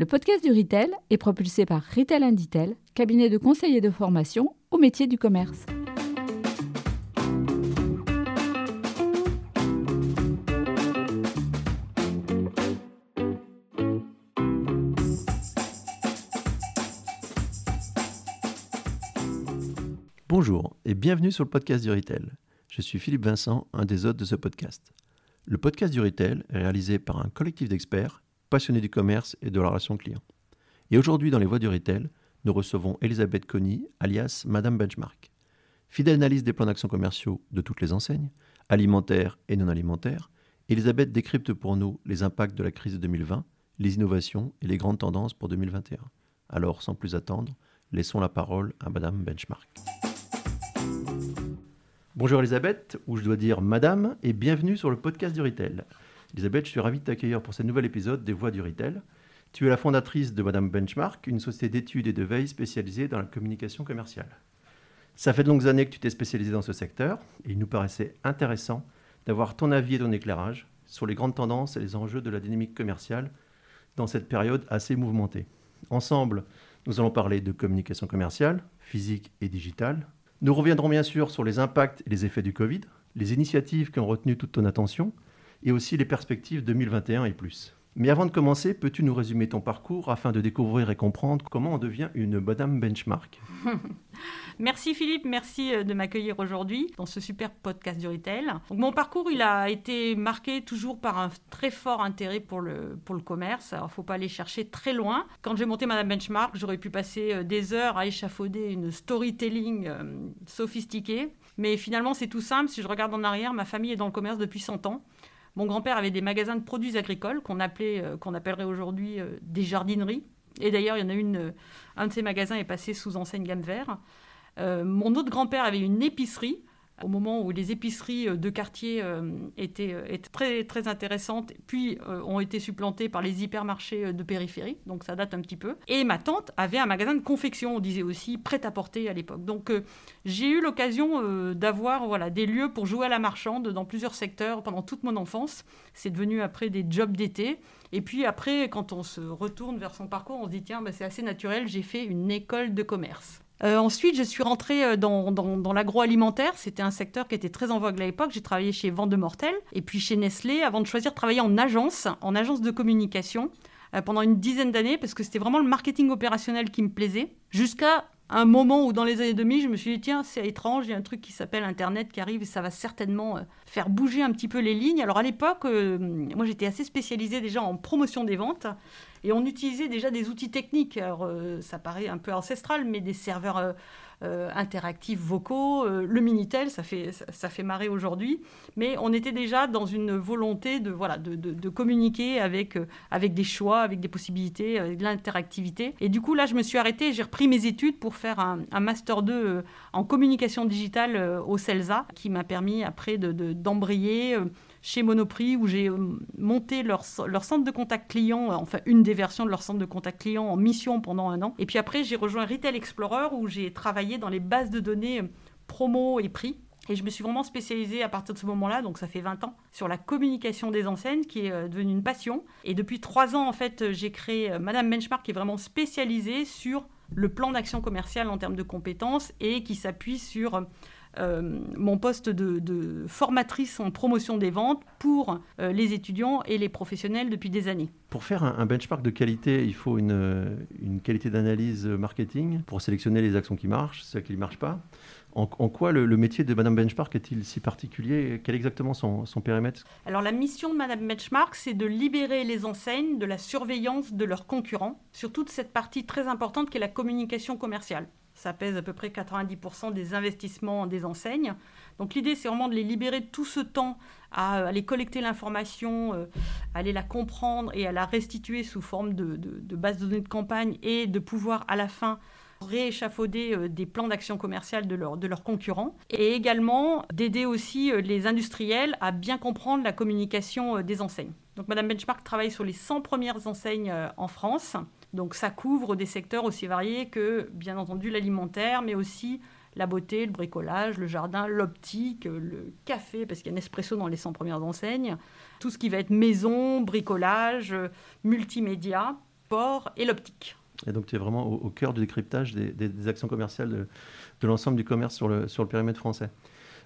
Le podcast du Retail est propulsé par Retail Inditel, cabinet de conseil de formation au métier du commerce. Bonjour et bienvenue sur le podcast du Retail. Je suis Philippe Vincent, un des hôtes de ce podcast. Le podcast du Retail est réalisé par un collectif d'experts passionnés du commerce et de la relation client. Et aujourd'hui, dans les voies du retail, nous recevons Elisabeth Conny, alias Madame Benchmark. Fidèle analyse des plans d'action commerciaux de toutes les enseignes, alimentaires et non alimentaires, Elisabeth décrypte pour nous les impacts de la crise de 2020, les innovations et les grandes tendances pour 2021. Alors, sans plus attendre, laissons la parole à Madame Benchmark. Bonjour Elisabeth, ou je dois dire Madame, et bienvenue sur le podcast du Retail. Elisabeth, je suis ravi de t'accueillir pour ce nouvel épisode des Voix du Retail. Tu es la fondatrice de Madame Benchmark, une société d'études et de veille spécialisée dans la communication commerciale. Ça fait de longues années que tu t'es spécialisée dans ce secteur et il nous paraissait intéressant d'avoir ton avis et ton éclairage sur les grandes tendances et les enjeux de la dynamique commerciale dans cette période assez mouvementée. Ensemble, nous allons parler de communication commerciale, physique et digitale. Nous reviendrons bien sûr sur les impacts et les effets du Covid, les initiatives qui ont retenu toute ton attention, et aussi les perspectives 2021 et plus. Mais avant de commencer, peux-tu nous résumer ton parcours afin de découvrir et comprendre comment on devient une Madame Benchmark? Merci Philippe, merci euh, de m'accueillir aujourd'hui dans ce super podcast du retail. Mon parcours, il a été marqué toujours par un très fort intérêt pour le, pour le commerce. Alors, faut pas aller chercher très loin. Quand j'ai monté Madame Benchmark, j'aurais pu passer euh, des heures à échafauder une storytelling euh, sophistiquée. Mais finalement, c'est tout simple. Si je regarde en arrière, ma famille est dans le commerce depuis 100 ans. Mon grand-père avait des magasins de produits agricoles qu'on euh, appellerait aujourd'hui euh, des jardineries. Et d'ailleurs, il y en a une, euh, un de ces magasins est passé sous enseigne gamme vert. mon autre grand-père avait une épicerie au moment où les épiceries euh, de quartier euh, étaient, euh, étaient, très, très intéressantes, puis ont été supplantées par les hypermarchés de périphérie, donc ça date un petit peu. Et ma tante avait un magasin de confection, on disait aussi prêt-à-porter à l'époque. Donc j'ai eu l'occasion d'avoir voilà, des lieux pour jouer à la marchande dans plusieurs secteurs pendant toute mon enfance. C'est devenu après des jobs d'été. Et puis après, quand on se retourne vers son parcours, on se dit, tiens, bah, c'est assez naturel, j'ai fait une école de commerce. Euh, ensuite, je suis rentrée euh, dans, l'agroalimentaire. C'était un secteur qui était très en vogue à l'époque. J'ai travaillé chez Vendemortel et puis chez Nestlé avant de choisir de travailler en agence, en agence de communication euh, pendant une dizaine d'années parce que c'était vraiment le marketing opérationnel qui me plaisait. Jusqu'à un moment où dans les années 2000, je me suis dit, tiens, c'est étrange, il y a un truc qui s'appelle Internet qui arrive et ça va certainement faire bouger un petit peu les lignes. Alors à l'époque, moi j'étais assez spécialisée déjà en promotion des ventes. Et on utilisait déjà des outils techniques. Alors, euh, ça paraît un peu ancestral, mais des serveurs euh, euh, interactifs vocaux, le Minitel, ça fait, ça, fait marrer aujourd'hui. Mais on était déjà dans une volonté de, voilà, de, de, communiquer avec, avec des choix, avec des possibilités, avec de l'interactivité. Et du coup, là, je me suis arrêtée, j'ai repris mes études pour faire un, un Master 2 en communication digitale au CELSA, qui m'a permis après d'embrayer chez Monoprix où j'ai euh, monté leur, centre de contact client, euh, enfin une des versions de leur centre de contact client en mission pendant un an. Et puis après, j'ai rejoint Retail Explorer où j'ai travaillé dans les bases de données euh, promo et prix. Et je me suis vraiment spécialisée à partir de ce moment-là, donc ça fait 20 ans, sur la communication des enseignes, qui est devenue une passion. Et depuis 3 ans, en fait, j'ai créé Madame Benchmark, qui est vraiment spécialisée sur le plan d'action commerciale en termes de compétences et qui s'appuie sur euh, mon poste de, formatrice en promotion des ventes pour euh, les étudiants et les professionnels depuis des années. Pour faire un, benchmark de qualité, il faut une, une qualité d'analyse marketing pour sélectionner les actions qui marchent, celles qui ne marchent pas. En, quoi le, métier de Madame Benchmark est-il si particulier? Quel est exactement son, son périmètre? Alors la mission de Madame Benchmark, c'est de libérer les enseignes de la surveillance de leurs concurrents sur toute cette partie très importante qui est la communication commerciale. Ça pèse à peu près 90% des investissements des enseignes. Donc l'idée, c'est vraiment de les libérer de tout ce temps à aller collecter l'information, euh, aller la comprendre et à la restituer sous forme de, de, base de données de campagne et de pouvoir à la fin rééchafauder euh, des plans d'action commerciale de, de leurs concurrents et également d'aider aussi euh, les industriels à bien comprendre la communication des enseignes. Donc Madame Benchmark travaille sur les 100 premières enseignes en France donc ça couvre des secteurs aussi variés que, bien entendu, l'alimentaire, mais aussi la beauté, le bricolage, le jardin, l'optique, le café, parce qu'il y a Nespresso dans les 100 premières enseignes, tout ce qui va être maison, bricolage, multimédia. transport et l'optique. Et donc tu es vraiment au, cœur du décryptage des, actions commerciales de, de l'ensemble du commerce sur le, sur le périmètre français.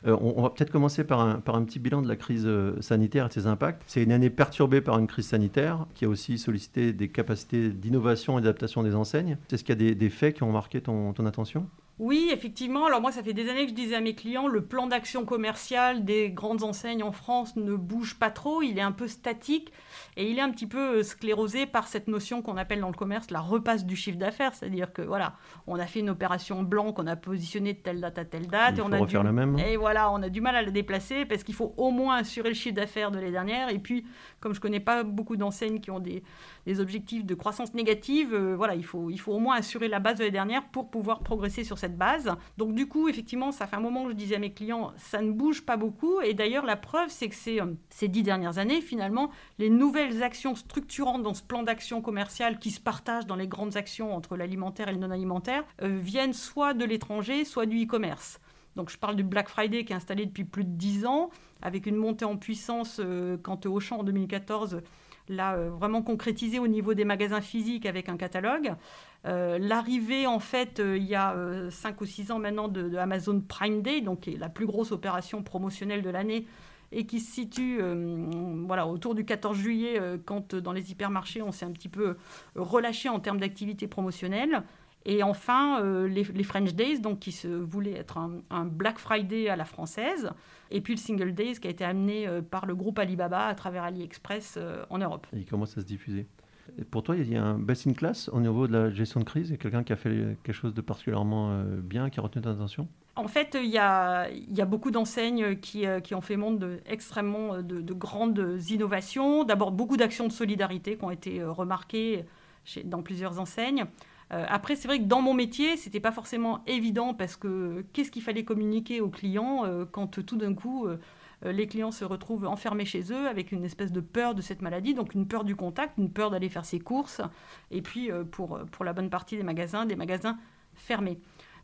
Euh, on, va peut-être commencer par un, petit bilan de la crise euh, sanitaire et de ses impacts. C'est une année perturbée par une crise sanitaire qui a aussi sollicité des capacités d'innovation et d'adaptation des enseignes. Est-ce qu'il y a des, faits qui ont marqué ton attention? Oui, effectivement. Alors moi, ça fait des années que je disais à mes clients, le plan d'action commercial des grandes enseignes en France ne bouge pas trop, il est un peu statique. Et il est un petit peu euh, sclérosé par cette notion qu'on appelle dans le commerce la repasse du chiffre d'affaires. C'est-à-dire que voilà, on a fait une opération blanche, on a positionné de telle date à telle date. Il et on a refaire la même. Et voilà, on a du mal à la déplacer parce qu'il faut au moins assurer le chiffre d'affaires de l'année dernière. Et puis, comme je connais pas beaucoup d'enseignes qui ont des, des, objectifs de croissance négative, euh, voilà, il faut, il faut au moins assurer la base de l'année dernière pour pouvoir progresser sur cette base. Donc du coup, effectivement, ça fait un moment que je disais à mes clients, ça ne bouge pas beaucoup. Et d'ailleurs, la preuve, c'est que ces, euh, ces dix dernières années, finalement, les nouvelles actions structurantes dans ce plan d'action commercial qui se partagent dans les grandes actions entre l'alimentaire et le non-alimentaire euh, viennent soit de l'étranger, soit du e-commerce. Donc je parle du Black Friday qui est installé depuis plus de 10 ans, avec une montée en puissance euh, quand Auchan en 2014 l'a euh, vraiment concrétisé au niveau des magasins physiques avec un catalogue. L'arrivée en fait il y a 5 ou 6 ans maintenant de, Amazon Prime Day, donc qui est la plus grosse opération promotionnelle de l'année et qui se situe euh, voilà, autour du 14 juillet, euh, quand euh, dans les hypermarchés, on s'est un petit peu relâché en termes d'activité promotionnelle. Et enfin, les, French Days, donc, qui se voulaient être un, Black Friday à la française. Et puis le Single Days, qui a été amené par le groupe Alibaba à travers AliExpress en Europe. Et il commence à se pour toi, il y a un best in class au niveau de la gestion de crise et quelqu'un qui a fait quelque chose de particulièrement bien, qui a retenu ton attention? En fait, il y a, beaucoup d'enseignes qui, euh, ont fait de, extrêmement euh, de, grandes innovations. D'abord, beaucoup d'actions de solidarité qui ont été euh, remarquées dans plusieurs enseignes. après, c'est vrai que dans mon métier, ce n'était pas forcément évident parce que qu'est-ce qu'il fallait communiquer aux clients quand tout d'un coup les clients se retrouvent enfermés chez eux avec une espèce de peur de cette maladie, donc une peur du contact, une peur d'aller faire ses courses, et puis pour, pour la bonne partie des magasins, des magasins fermés.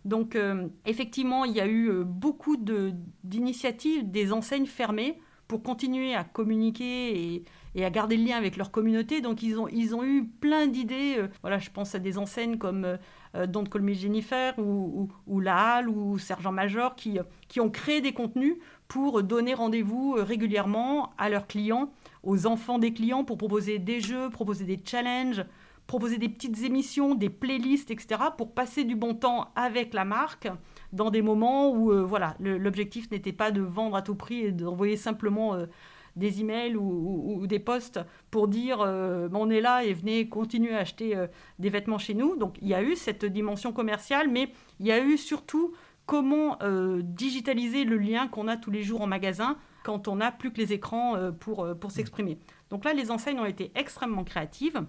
Donc euh, effectivement, il y a eu euh, beaucoup d'initiatives des enseignes fermées pour continuer à communiquer et, à garder le lien avec leur communauté. Donc ils ont, ils ont eu plein d'idées. Euh, voilà, je pense à des enseignes comme Don't Call Me Jennifer ou, ou, La Halle ou Sergent Major qui, qui ont créé des contenus pour donner rendez-vous régulièrement à leurs clients, aux enfants des clients, pour proposer des jeux, proposer des challenges, proposer des petites émissions, des playlists, etc., pour passer du bon temps avec la marque dans des moments où euh, voilà, l'objectif n'était pas de vendre à tout prix et d'envoyer simplement euh, des emails ou, des posts pour dire euh, on est là et venez continuer à acheter des vêtements chez nous. Donc il y a eu cette dimension commerciale, mais il y a eu surtout comment digitaliser le lien qu'on a tous les jours en magasin quand on n'a plus que les écrans pour, pour s'exprimer. Donc là, les enseignes ont été extrêmement créatives.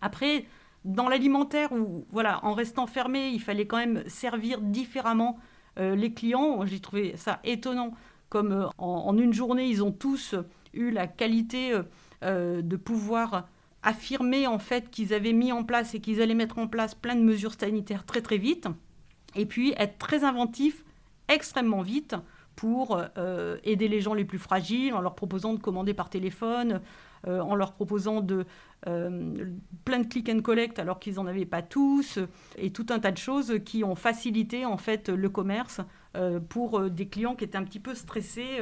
Après, dans l'alimentaire, où voilà, en restant fermé, il fallait quand même servir différemment euh, les clients. J'ai trouvé ça étonnant, comme euh, en, une journée, ils ont tous eu la qualité euh, de pouvoir affirmer en fait qu'ils avaient mis en place et qu'ils allaient mettre en place plein de mesures sanitaires très très vite, et puis être très inventifs extrêmement vite pour aider les gens les plus fragiles en leur proposant de commander par téléphone, en leur proposant de euh, plein de click and collect alors qu'ils n'en avaient pas tous, et tout un tas de choses qui ont facilité en fait le commerce euh, pour euh, des clients qui étaient un petit peu stressés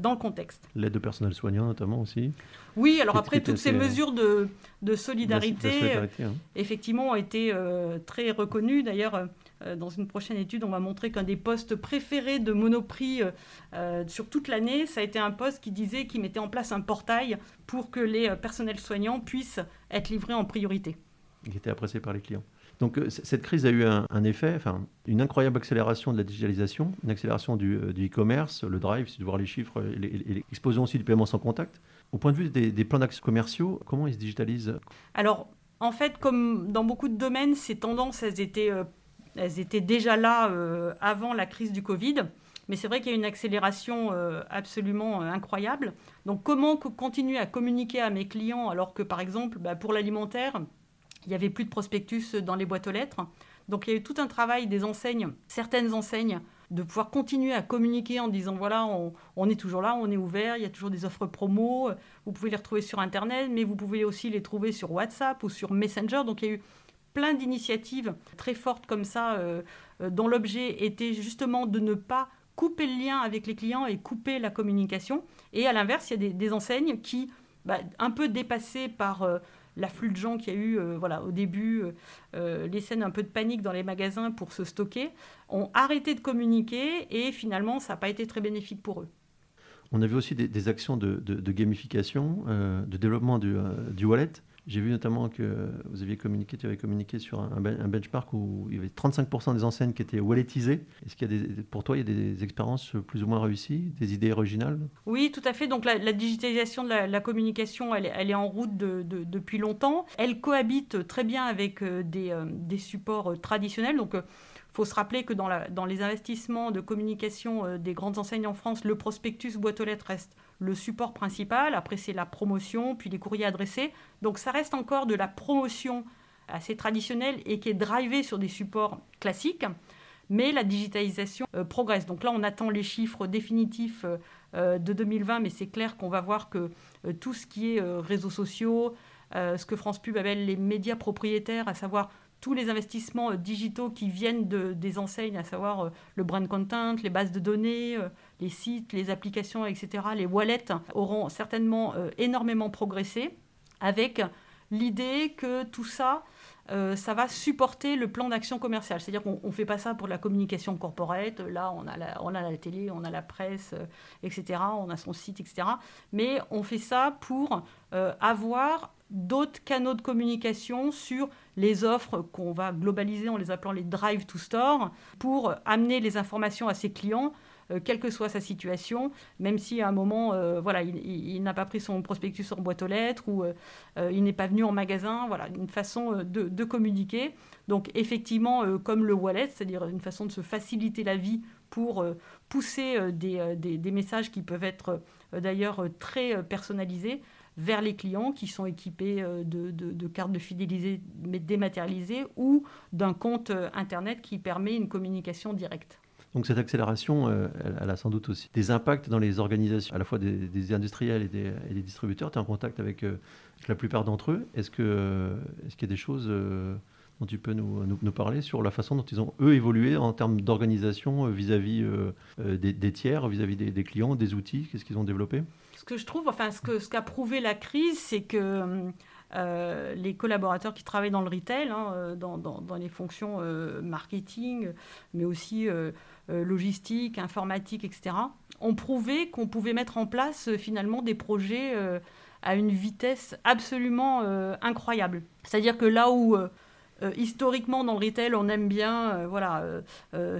dans le contexte. L'aide de personnel soignant notamment aussi Oui, alors après, toutes ces mesures de, de solidarité, hein. effectivement, ont été très reconnues. D'ailleurs, euh, dans une prochaine étude, on va montrer qu'un des postes préférés de Monoprix euh, euh, sur toute l'année, ça a été un poste qui disait qu'il mettait en place un portail pour que les personnels soignants puissent être livrés en priorité. Qui était apprécié par les clients. Donc cette crise a eu un, effet, enfin, une incroyable accélération de la digitalisation, une accélération du e-commerce, le drive, si de voir les chiffres, l'explosion aussi du paiement sans contact. Au point de vue des, plans d'action commerciaux, comment ils se digitalisent? Alors, en fait, comme dans beaucoup de domaines, ces tendances, elles étaient elles étaient déjà là euh, avant la crise du Covid. Mais c'est vrai qu'il y a une accélération euh, absolument euh, incroyable. Donc comment continuer à communiquer à mes clients alors que par exemple bah, pour l'alimentaire, il n'y avait plus de prospectus dans les boîtes aux lettres? Donc il y a eu tout un travail des enseignes, certaines enseignes de pouvoir continuer à communiquer en disant voilà, on, est toujours là, on est ouvert, il y a toujours des offres promo, vous pouvez les retrouver sur Internet, mais vous pouvez aussi les trouver sur WhatsApp ou sur Messenger. Donc il y a eu plein d'initiatives très fortes comme ça, euh, euh, dont l'objet était justement de ne pas couper le lien avec les clients et couper la communication. Et à l'inverse, il y a des, enseignes qui, bah, un peu dépassées par euh, l'afflux de gens qu'il y a eu voilà, au début, les scènes un peu de panique dans les magasins pour se stocker, ont arrêté de communiquer et finalement, ça n'a pas été très bénéfique pour eux. On a vu aussi des, actions de, gamification, de développement du, du wallet. J'ai vu notamment que vous aviez communiqué, tu avais communiqué sur un, benchmark où il y avait 35% des enseignes qui étaient walletisées. Est-ce qu'il y a pour toi, il y a des expériences plus ou moins réussies, des idées originales? Oui, tout à fait. Donc la, digitalisation de la, communication, elle, est en route depuis longtemps. Elle cohabite très bien avec euh, des, euh, des supports euh, traditionnels. Donc faut se rappeler que dans, dans, les investissements de communication des grandes enseignes en France, le prospectus boîte aux lettres reste le support principal, après c'est la promotion, puis les courriers adressés. Donc ça reste encore de la promotion assez traditionnelle et qui est drivée sur des supports classiques, mais la digitalisation euh, progresse. Donc là, on attend les chiffres définitifs euh, euh, de 2020, mais c'est clair qu'on va voir que tout ce qui est réseaux sociaux, ce que France Pub appelle les médias propriétaires, à savoir tous les investissements digitaux qui viennent de, des enseignes, à savoir le brand content, les bases de données, les sites, les applications, etc., les wallets auront certainement euh, énormément progressé avec l'idée que tout ça, euh, ça va supporter le plan d'action commerciale. C'est-à-dire qu'on ne fait pas ça pour la communication corporate. Là, on a la, on a la télé, on a la presse, euh, etc. On a son site, etc. Mais on fait ça pour avoir d'autres canaux de communication sur les offres qu'on va globaliser en les appelant les drive to store pour amener les informations à ses clients euh, quelle que soit sa situation, même si à un moment, euh, voilà, il, n'a pas pris son prospectus en boîte aux lettres ou euh, il n'est pas venu en magasin, voilà, une façon de, communiquer. Donc effectivement, comme le wallet, c'est-à-dire une façon de se faciliter la vie pour pousser des, messages qui peuvent être d'ailleurs très personnalisés vers les clients qui sont équipés de, de cartes de fidélisée dématérialisées ou d'un compte Internet qui permet une communication directe. Donc cette accélération, euh, elle, a sans doute aussi des impacts dans les organisations, à la fois des, industriels et des, distributeurs. Tu es en contact avec, euh, la plupart d'entre eux. Est-ce qu'il est qu'il y a des choses euh, dont tu peux nous, parler sur la façon dont ils ont, eux, évolué en termes d'organisation vis-à-vis des, tiers, vis-à-vis des, clients, des outils? Qu'est-ce qu'ils ont développé? Ce que je trouve, enfin ce qu'a ce prouvé la crise, c'est que... les collaborateurs qui travaillent dans le retail, hein, dans, les fonctions marketing, mais aussi euh, logistique, informatique, etc., ont prouvé qu'on pouvait mettre en place euh, finalement des projets euh, à une vitesse absolument incroyable. C'est-à-dire que là où historiquement dans le retail, on aime bien voilà,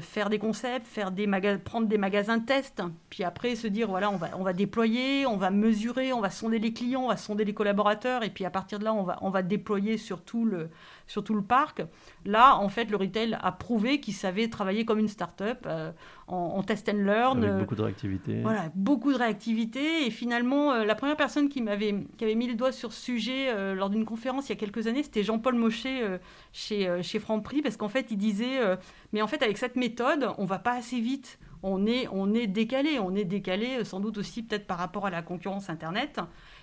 faire des concepts, faire des prendre des magasins test, puis après se dire voilà, on va, on va déployer, on va mesurer, on va sonder les clients, on va sonder les collaborateurs, et puis à partir de là, on va, on va déployer sur tout le, sur tout le parc. Là, en fait, le retail a prouvé qu'il savait travailler comme une start-up euh, en, test and learn. Avec beaucoup de réactivité. Voilà, beaucoup de réactivité. Et finalement, euh, la première personne qui m'avait qui avait mis le doigt sur ce sujet euh, lors d'une conférence il y a quelques années, c'était Jean-Paul Mochet chez, chez Franprix, parce qu'en fait, il disait Mais en fait, avec cette méthode, on va pas assez vite. On est, on est décalé. On est décalé sans doute aussi peut-être par rapport à la concurrence Internet.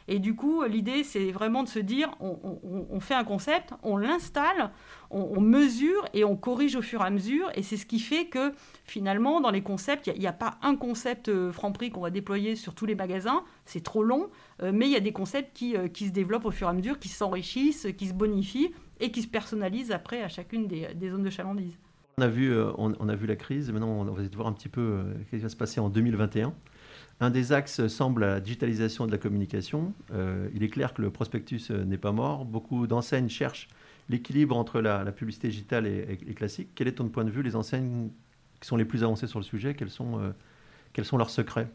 Et du coup, l'idée, c'est vraiment de se dire, on, fait un concept, on l'installe, on, mesure et on corrige au fur et à mesure. Et c'est ce qui fait que finalement, dans les concepts, il n'y a, pas un concept euh, Franprix qu'on va déployer sur tous les magasins, c'est trop long, euh, mais il y a des concepts qui, euh, qui, se développent au fur et à mesure, qui s'enrichissent, qui se bonifient et qui se personnalisent après à chacune des, zones de chalandise. On a, vu, on, a vu la crise, maintenant on va essayer de voir un petit peu ce qui va se passer en 2021. Un des axes semble la digitalisation de la communication. Euh, il est clair que le prospectus euh, n'est pas mort. Beaucoup d'enseignes cherchent l'équilibre entre la, publicité digitale et, classique. Quel est ton point de vue Les enseignes qui sont les plus avancées sur le sujet, quels sont, euh, quels sont leurs secrets?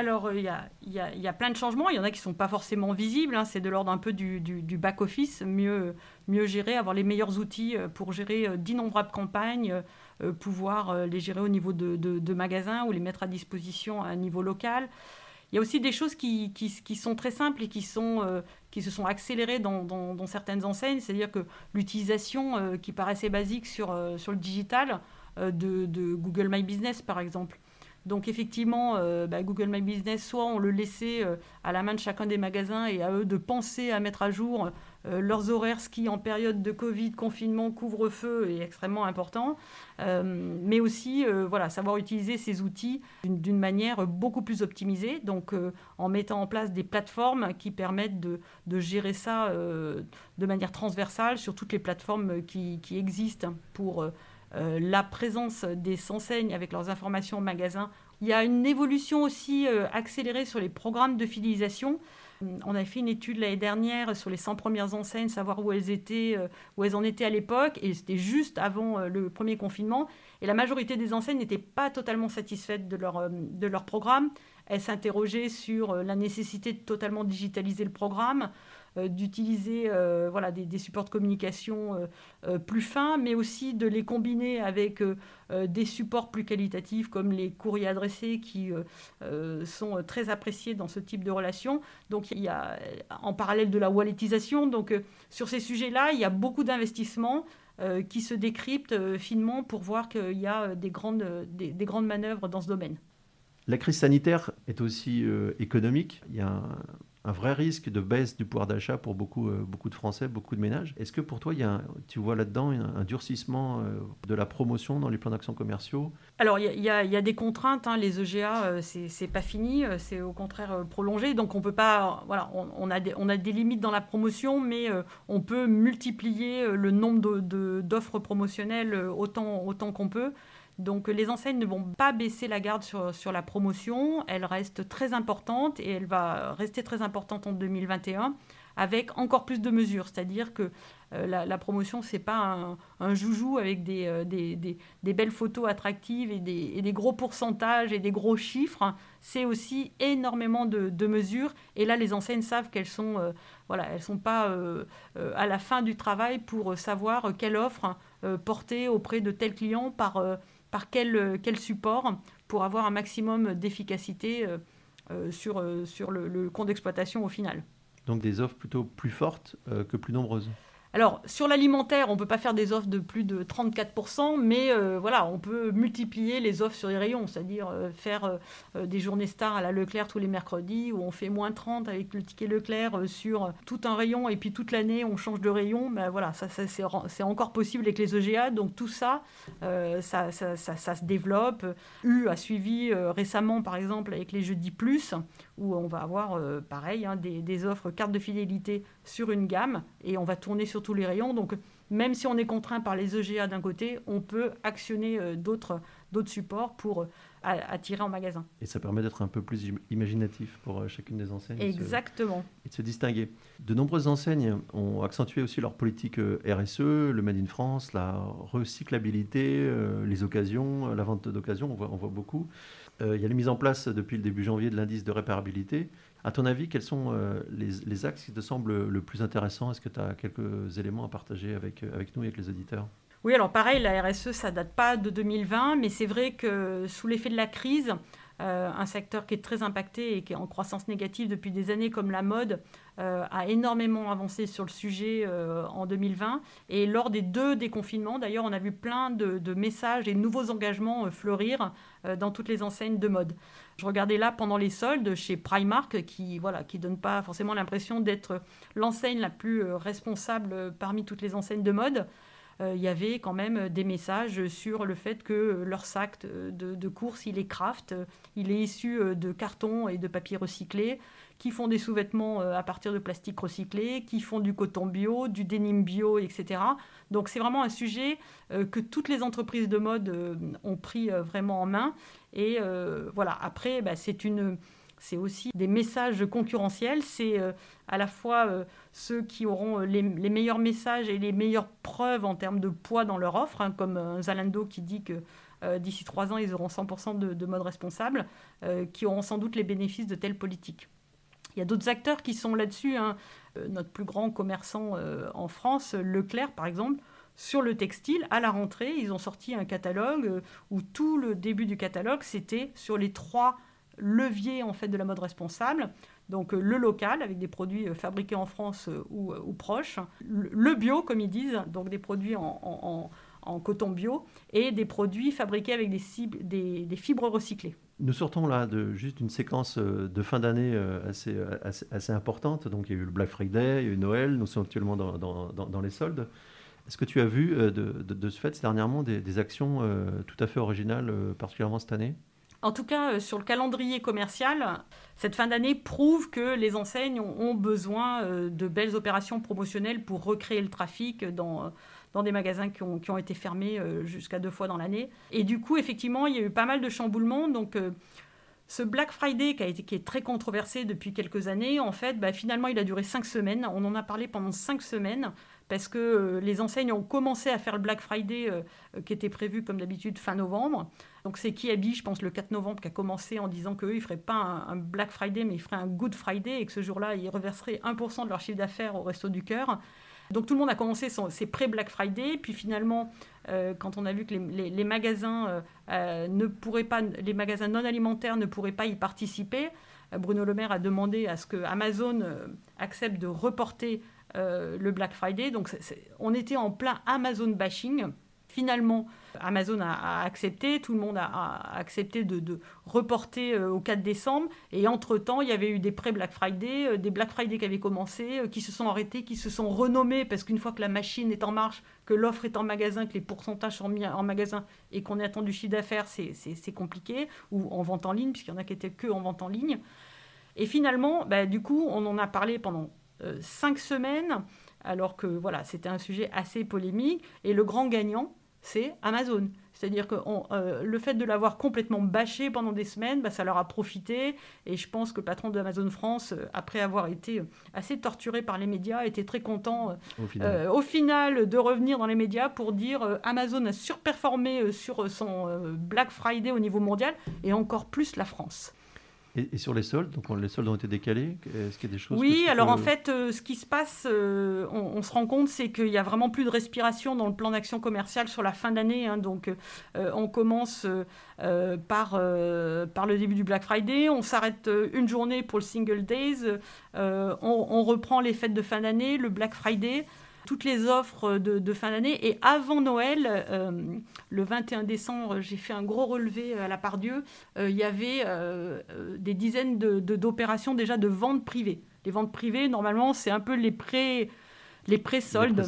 Alors, il y, a, y, a, plein de changements. Il y en a qui ne sont pas forcément visibles. Hein. C'est de l'ordre un peu du, back-office, mieux, mieux gérer, avoir les meilleurs outils pour gérer d'innombrables campagnes, euh, pouvoir euh, les gérer au niveau de, de, magasins ou les mettre à disposition à un niveau local. Il y a aussi des choses qui, sont très simples et qui, sont, euh, qui se sont accélérées dans, dans, certaines enseignes, c'est-à-dire que l'utilisation qui paraissait basique sur le digital de, Google My Business, par exemple. Donc effectivement, bah, Google My Business, soit on le laissait à la main de chacun des magasins et à eux de penser à mettre à jour euh, leurs horaires, ce qui en période de Covid, confinement, couvre-feu est extrêmement important, euh, mais aussi euh, voilà, savoir utiliser ces outils d'une manière beaucoup plus optimisée, donc en mettant en place des plateformes qui permettent de, gérer ça de manière transversale sur toutes les plateformes qui, qui existent pour la présence des enseignes avec leurs informations en magasin. Il y a une évolution aussi accélérée sur les programmes de fidélisation. On a fait une étude l'année dernière sur les 100 premières enseignes, savoir où elles étaient, euh, où elles en étaient à l'époque, et c'était juste avant euh, le premier confinement. Et la majorité des enseignes n'étaient pas totalement satisfaites de leur, euh, de leur programme. Elles s'interrogeaient sur la nécessité de totalement digitaliser le programme, euh, d'utiliser euh, voilà, des, supports de communication euh, plus fins, mais aussi de les combiner avec des supports plus qualitatifs comme les courriers adressés qui sont très appréciés dans ce type de relation. Donc il y a en parallèle de la walletisation. Donc sur ces sujets-là, il y a beaucoup d'investissements qui se décryptent finement pour voir qu'il y a des grandes, des, grandes manœuvres dans ce domaine. La crise sanitaire est aussi économique. Il y a un, un vrai risque de baisse du pouvoir d'achat pour beaucoup, euh, beaucoup de Français, beaucoup de ménages. Est-ce que pour toi, il y a tu vois là-dedans un, durcissement euh, de la promotion dans les plans d'action commerciaux? Alors, il y, a, des contraintes. Hein. Les EGA, euh, c'est pas fini, c'est au contraire prolongé. Donc, on peut pas. Voilà, on, a des, on a des limites dans la promotion, mais on peut multiplier le nombre d'offres promotionnelles autant, autant qu'on peut. Donc les enseignes ne vont pas baisser la garde sur, la promotion, elle reste très importante et elle va rester très importante en 2021 avec encore plus de mesures. C'est-à-dire que euh, la, promotion, ce n'est pas un, joujou avec euh, des, des, belles photos attractives et des, gros pourcentages et des gros chiffres. C'est aussi énormément de, mesures. Et là, les enseignes savent qu'elles sont, euh, voilà, sont pas à la fin du travail pour savoir quelle offre porter auprès de tel client par par quel, euh, quel support pour avoir un maximum d'efficacité euh, euh, sur, sur le compte d'exploitation au final? Donc des offres plutôt plus fortes que plus nombreuses alors, sur l'alimentaire, on ne peut pas faire des offres de plus de 34%, mais euh, voilà, on peut multiplier les offres sur les rayons, c'est-à-dire euh, faire euh, des journées stars à la Leclerc tous les mercredis, où on fait moins 30 avec le ticket Leclerc sur tout un rayon, et puis toute l'année, on change de rayon. Ben voilà, ça, c'est encore possible avec les EGA, donc tout ça, ça, ça, se développe. U a suivi récemment, par exemple, avec les Jeudis Plus, où on va avoir, pareil, hein, des, des offres cartes de fidélité sur une gamme, et on va tourner sur tous les rayons. Donc, même si on est contraint par les EGA d'un côté, on peut actionner euh, d'autres supports pour euh, attirer en magasin. Et ça permet d'être un peu plus imaginatif pour euh, chacune des enseignes. Exactement. Et de se, distinguer. De nombreuses enseignes ont accentué aussi leur politique RSE, le Made in France, la recyclabilité, les occasions, la vente d'occasions, on voit, on voit beaucoup. il y a la mise en place depuis le début janvier de l'indice de réparabilité. À ton avis, quels sont euh, les, axes qui te semblent le plus intéressants? Est-ce que tu as quelques éléments à partager avec, euh, avec nous et avec les auditeurs? Oui, alors pareil, la RSE, ça date pas de 2020, mais c'est vrai que sous l'effet de la crise, euh, un secteur qui est très impacté et qui est en croissance négative depuis des années comme la mode, a énormément avancé sur le sujet en 2020. Et lors des deux déconfinements, d'ailleurs, on a vu plein de, de messages et de nouveaux engagements fleurir dans toutes les enseignes de mode. Je regardais là pendant les soldes chez Primark, qui voilà, qui donne pas forcément l'impression d'être l'enseigne la plus euh, responsable parmi toutes les enseignes de mode. Euh, il y avait quand même des messages sur le fait que leur sac de, de course, il est craft, il est issu euh, de carton et de papier recyclé, qui font des sous-vêtements à partir de plastique recyclé, qui font du coton bio, du denim bio, etc. Donc c'est vraiment un sujet que toutes les entreprises de mode ont pris vraiment en main et euh, voilà, après, bah, c'est une c'est aussi des messages concurrentiels. C'est euh, à la fois euh, ceux qui auront les, meilleurs messages et les meilleures preuves en termes de poids dans leur offre, hein, comme Zalando qui dit que d'ici trois ans, ils auront 100% de, mode responsable, qui auront sans doute les bénéfices de telles politiques. Il y a d'autres acteurs qui sont là-dessus. Hein. notre plus grand commerçant en France, Leclerc par exemple, sur le textile, à la rentrée, ils ont sorti un catalogue euh, où tout le début du catalogue, c'était sur les trois leviers en fait de la mode responsable. Donc euh, le local avec des produits euh, fabriqués en France ou, proches, le bio comme ils disent, donc des produits en, coton bio et des produits fabriqués avec des, fibres recyclées. Nous sortons là de juste une séquence de fin d'année assez, importante. Donc il y a eu le Black Friday, il y a eu Noël, nous sommes actuellement dans, les soldes. Est-ce que tu as vu de, ce fait dernièrement des actions tout à fait originales, particulièrement cette année? En tout cas, euh, sur le calendrier commercial, cette fin d'année prouve que les enseignes ont besoin euh, de belles opérations promotionnelles pour recréer le trafic dans, dans des magasins qui ont, qui ont été fermés euh, jusqu'à deux fois dans l'année. Et du coup, effectivement, il y a eu pas mal de chamboulements. Donc, ce Black Friday qui, a été, qui est très controversé depuis quelques années, en fait, bah, finalement, il a duré cinq semaines. On en a parlé pendant cinq semaines parce que euh, les enseignes ont commencé à faire le Black Friday euh, euh, qui était prévu comme d'habitude fin novembre. Donc c'est Kiabi, je pense, le 4 novembre, qui a commencé en disant qu'eux, ils ne feraient pas un, Black Friday, mais ils feraient un Good Friday et que ce jour-là, ils reverseraient 1% de leur chiffre d'affaires au Resto du Cœur. Donc tout le monde a commencé son, ses pré-Black Friday, puis finalement, quand on a vu que les, magasins ne pourraient pas, les magasins non alimentaires ne pourraient pas y participer, Bruno Le Maire a demandé à ce que Amazon accepte de reporter euh, le Black Friday. Donc on était en plein Amazon bashing. Finalement, Amazon a, accepté, tout le monde a, accepté de, reporter euh, au 4 décembre. Et entre-temps, il y avait eu des pré-Black Friday, euh, des Black Friday qui avaient commencé, qui se sont arrêtés, qui se sont renommés, parce qu'une fois que la machine est en marche, que l'offre est en magasin, que les pourcentages sont mis en magasin et qu'on attend du chiffre d'affaires, c'est compliqué, ou en vente en ligne, puisqu'il y en a qui étaient que en vente en ligne. Et finalement, bah, du coup, on en a parlé pendant cinq semaines, alors que voilà, c'était un sujet assez polémique. Et le grand gagnant, c'est Amazon. C'est-à-dire que euh, le fait de l'avoir complètement bâché pendant des semaines, bah, ça leur a profité. Et je pense que le patron d'Amazon France, euh, après avoir été assez torturé par les médias, était très content au final. de revenir dans les médias pour dire Amazon a surperformé sur son Black Friday au niveau mondial et encore plus la France. Et, sur les soldes, donc les soldes ont été décalés Est-ce qu'il y a des choses Oui, alors en fait, euh, ce qui se passe, euh, on, se rend compte, c'est qu'il y a vraiment plus de respiration dans le plan d'action commercial sur la fin d'année. Hein. donc, euh, on commence par, par le début du Black Friday, on s'arrête une journée pour le Single Days, on, on, reprend les fêtes de fin d'année, le Black Friday toutes les offres de, fin d'année. Et avant Noël, euh, le 21 décembre, j'ai fait un gros relevé à la part Dieu. Euh, il y avait euh, des dizaines d'opérations déjà de ventes privées. Les ventes privées, normalement, c'est un peu les prêts les pré-soldes.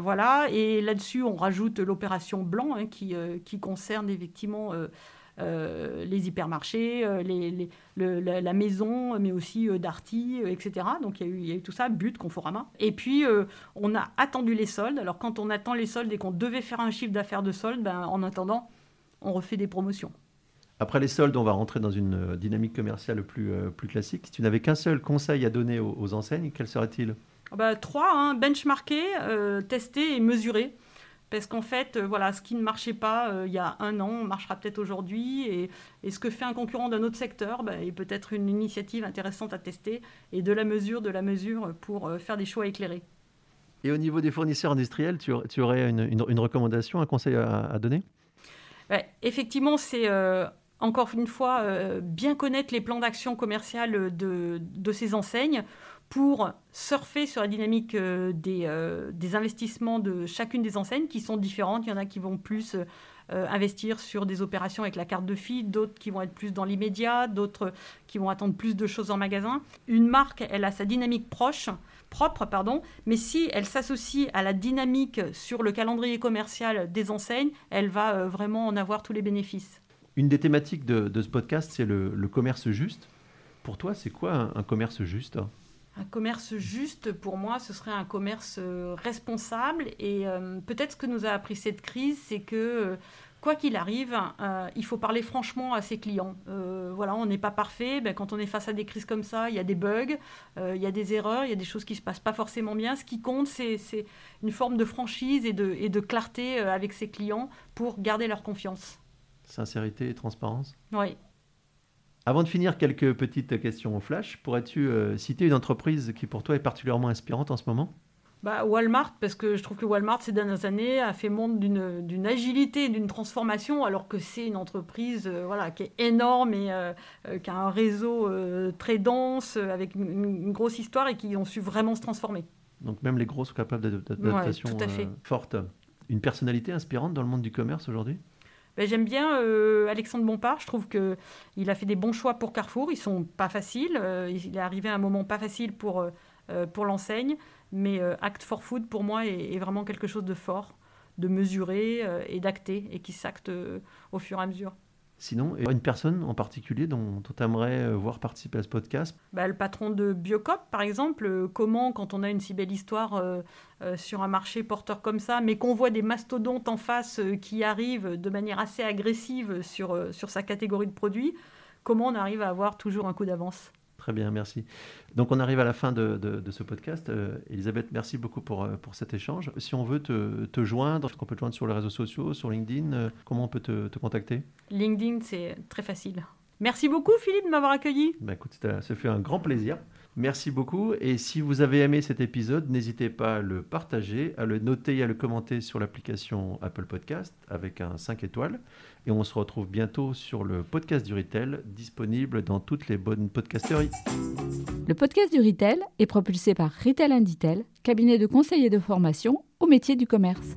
voilà, et là-dessus, on rajoute l'opération blanc hein, qui, qui concerne effectivement euh, les hypermarchés, euh, les, la, maison, mais aussi euh, Darty, etc. Donc il y, a eu, tout ça, But, Conforama. Et puis on a attendu les soldes. Alors quand on attend les soldes et qu'on devait faire un chiffre d'affaires de soldes, ben, en attendant, on refait des promotions. Après les soldes, on va rentrer dans une dynamique commerciale plus, plus classique. Si tu n'avais qu'un seul conseil à donner aux, enseignes, quel serait-il? Bah, Trois, hein, benchmarker, tester et mesurer. Parce qu'en fait, euh, voilà, ce qui ne marchait pas euh, il y a un an marchera peut-être aujourd'hui. Et, ce que fait un concurrent d'un autre secteur bah, est peut-être une initiative intéressante à tester. Et de la mesure, de la mesure pour euh, faire des choix éclairés. Et au niveau des fournisseurs industriels, tu, aurais une, recommandation, un conseil à, donner? Effectivement, c'est encore une fois bien connaître les plans d'action commerciale de, de ces enseignes pour surfer sur la dynamique euh, des, euh, des, investissements de chacune des enseignes qui sont différentes. Il y en a qui vont plus euh, investir sur des opérations avec la carte de fille, d'autres qui vont être plus dans l'immédiat, d'autres qui vont attendre plus de choses en magasin. Une marque, elle a sa dynamique proche, propre, pardon, mais si elle s'associe à la dynamique sur le calendrier commercial des enseignes, elle va vraiment en avoir tous les bénéfices. Une des thématiques de, ce podcast, c'est le, commerce juste. Pour toi, c'est quoi un, un commerce juste un commerce juste, pour moi, ce serait un commerce euh, responsable. Et euh, peut-être ce que nous a appris cette crise, c'est que euh, quoi qu'il arrive, il faut parler franchement à ses clients. voilà, on n'est pas parfait. Ben, quand on est face à des crises comme ça, il y a des bugs, il y a des erreurs, il y a des choses qui ne se passent pas forcément bien. Ce qui compte, c'est une forme de franchise et de, et de clarté avec ses clients pour garder leur confiance. Sincérité et transparence? Oui. Avant de finir, quelques petites questions flash. Pourrais-tu euh, citer une entreprise qui pour toi est particulièrement inspirante en ce moment? Bah, Walmart, parce que je trouve que Walmart, ces dernières années, a fait montre d'une agilité, d'une transformation, alors que c'est une entreprise euh, voilà, qui est énorme et euh, qui a un réseau très dense, avec une, grosse histoire et qui ont su vraiment se transformer. Donc même les gros sont capables d'adaptation forte. Une personnalité inspirante dans le monde du commerce aujourd'hui? Ben, J'aime bien euh, Alexandre Bompard. Je trouve qu'il a fait des bons choix pour Carrefour. Ils sont pas faciles. Euh, il est arrivé à un moment pas facile pour, euh, pour l'enseigne. Mais Act for Food, pour moi, est, est, vraiment quelque chose de fort, de mesuré et d'acté et qui s'acte au fur et à mesure. Sinon, une personne en particulier dont, tu aimerais euh, voir participer à ce podcast bah, Le patron de Biocop, par exemple. Euh, comment, quand on a une si belle histoire euh, sur un marché porteur comme ça, mais qu'on voit des mastodontes en face qui arrivent de manière assez agressive sur, sur sa catégorie de produits, comment on arrive à avoir toujours un coup d'avance? Très bien, merci. Donc on arrive à la fin de, ce podcast. Euh, Elisabeth, merci beaucoup pour, euh, pour cet échange. Si on veut te, te joindre, on peut te joindre sur les réseaux sociaux, sur LinkedIn, euh, comment on peut te, te contacter? LinkedIn, c'est très facile. Merci beaucoup Philippe de m'avoir accueilli. Bah, écoute, ça fait un grand plaisir. Merci beaucoup. Et si vous avez aimé cet épisode, n'hésitez pas à le partager, à le noter et à le commenter sur l'application Apple Podcast avec un 5 étoiles. Et on se retrouve bientôt sur le podcast du Retail, disponible dans toutes les bonnes podcasteries. Le podcast du Retail est propulsé par Retail Inditel, cabinet de conseil et de formation au métier du commerce.